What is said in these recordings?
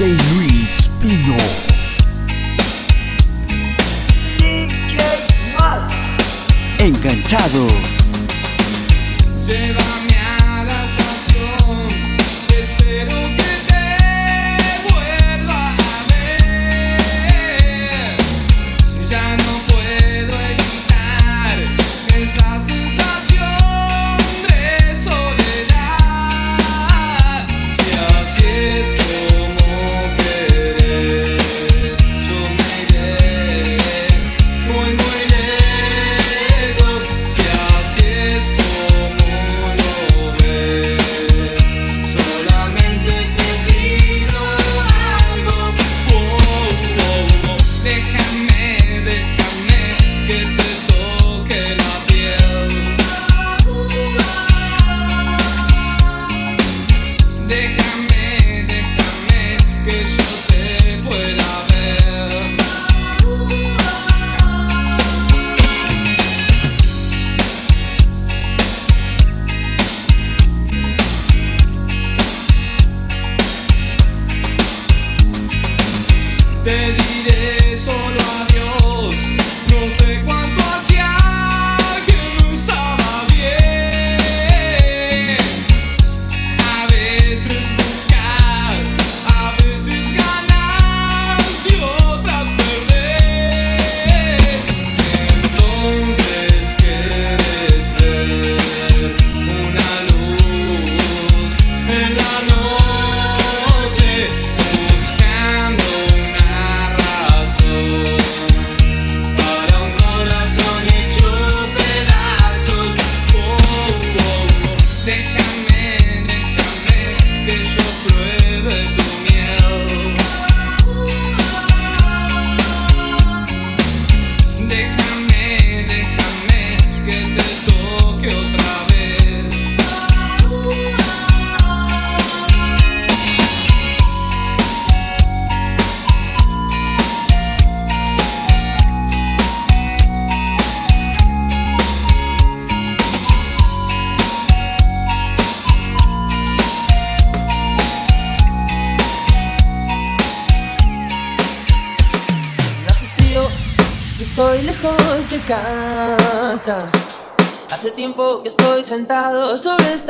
DJ Luis Pino. DJ Mal. Enganchados.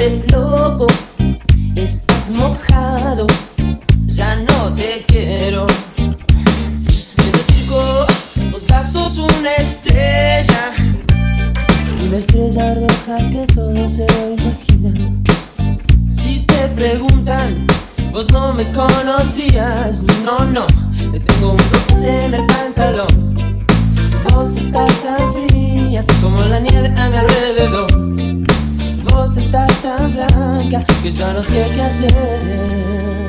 Dijiste, loco, estás mojado, ya no te quiero. En el circo vos ya sos una estrella, una estrella roja que todo se lo imagina. Si te preguntan, vos no me conocías, no, no, te tengo un cohete en el pantalón. Vos estás tan fría como la nieve a mi alrededor. Que yo no sé qué hacer.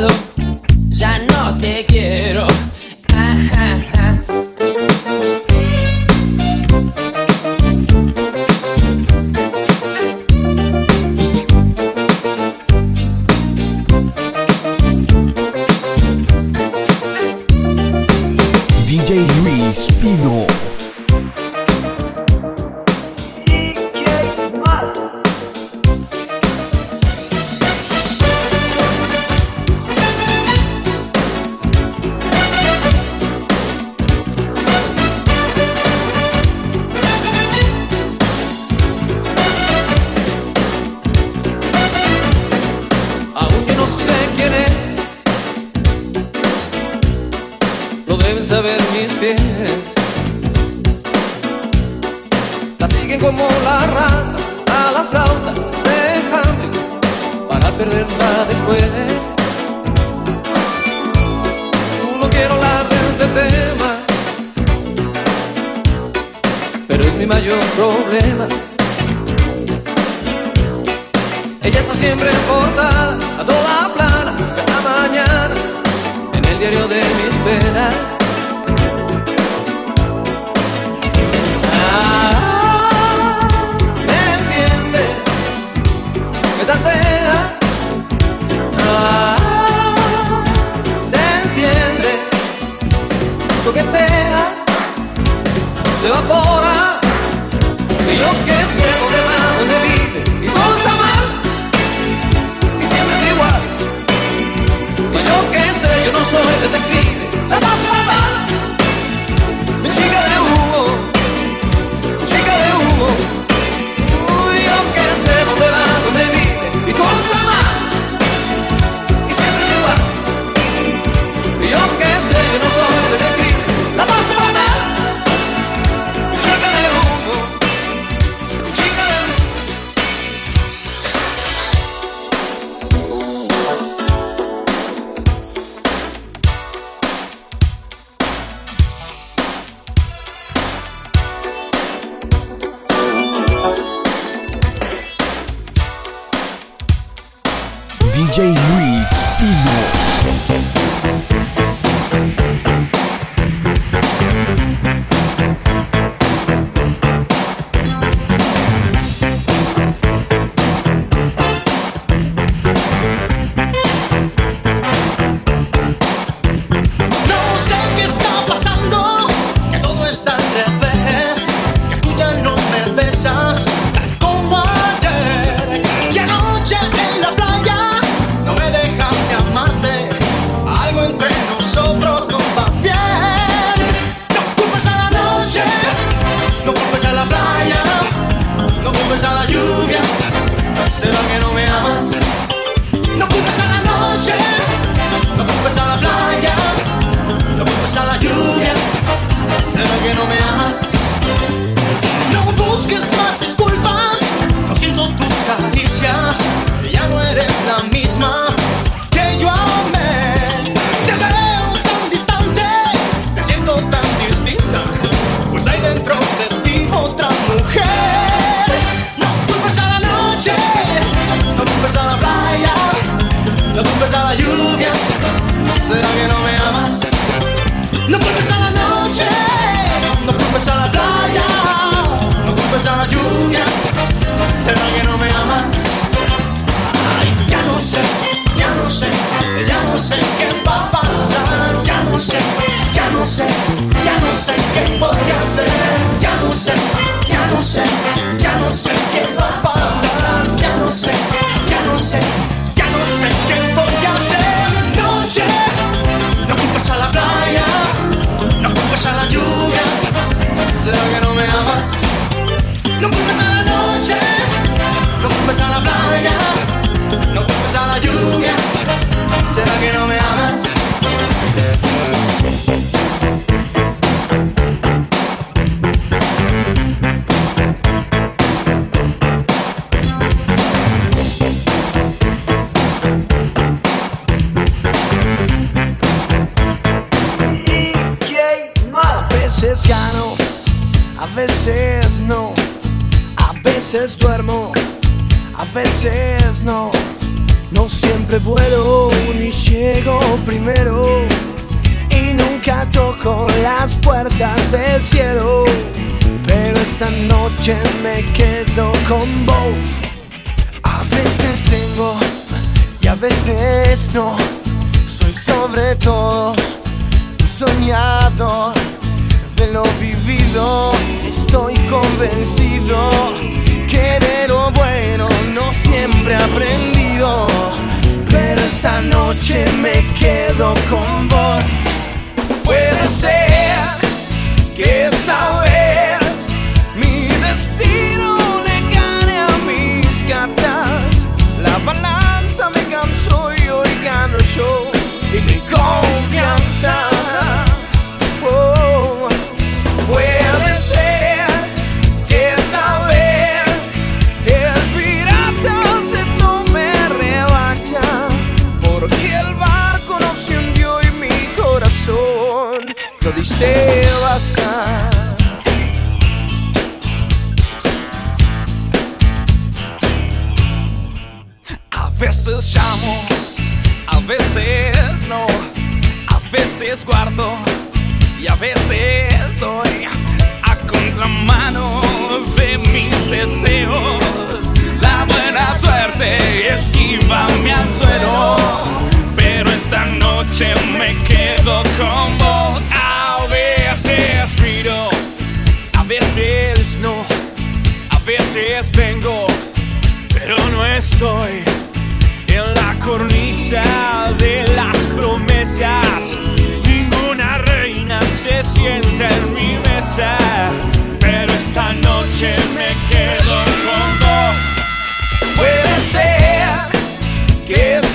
Mojado, perderla después. No quiero hablar de este tema, pero es mi mayor problema. Ella está siempre portada, a toda plana, cada mañana, en el diario de mis penas. Soy detective, sé qué voy a hacer. Ya no sé, ya no sé, ya no sé qué va a pasar. Ya no sé, ya no sé, ya no sé qué voy a hacer. Noche, no culpes a la playa, no culpes a la lluvia. ¿Será que no me amas? No culpes a la noche, no culpes a la playa, no culpes a la lluvia. ¿Será que no me amas? Veces duermo, a veces no. No siempre vuelo ni llego primero. Y nunca toco las puertas del cielo. Pero esta noche me quedo con vos. A veces tengo y a veces no. Soy sobre todo un soñador de lo vivido. Estoy convencido que de lo bueno no siempre he aprendido. Pero esta noche me quedo con vos. Puede ser que esta vez estoy en la cornisa de las promesas. Ninguna reina se sienta en mi mesa, pero esta noche me quedo con vos. Puede ser que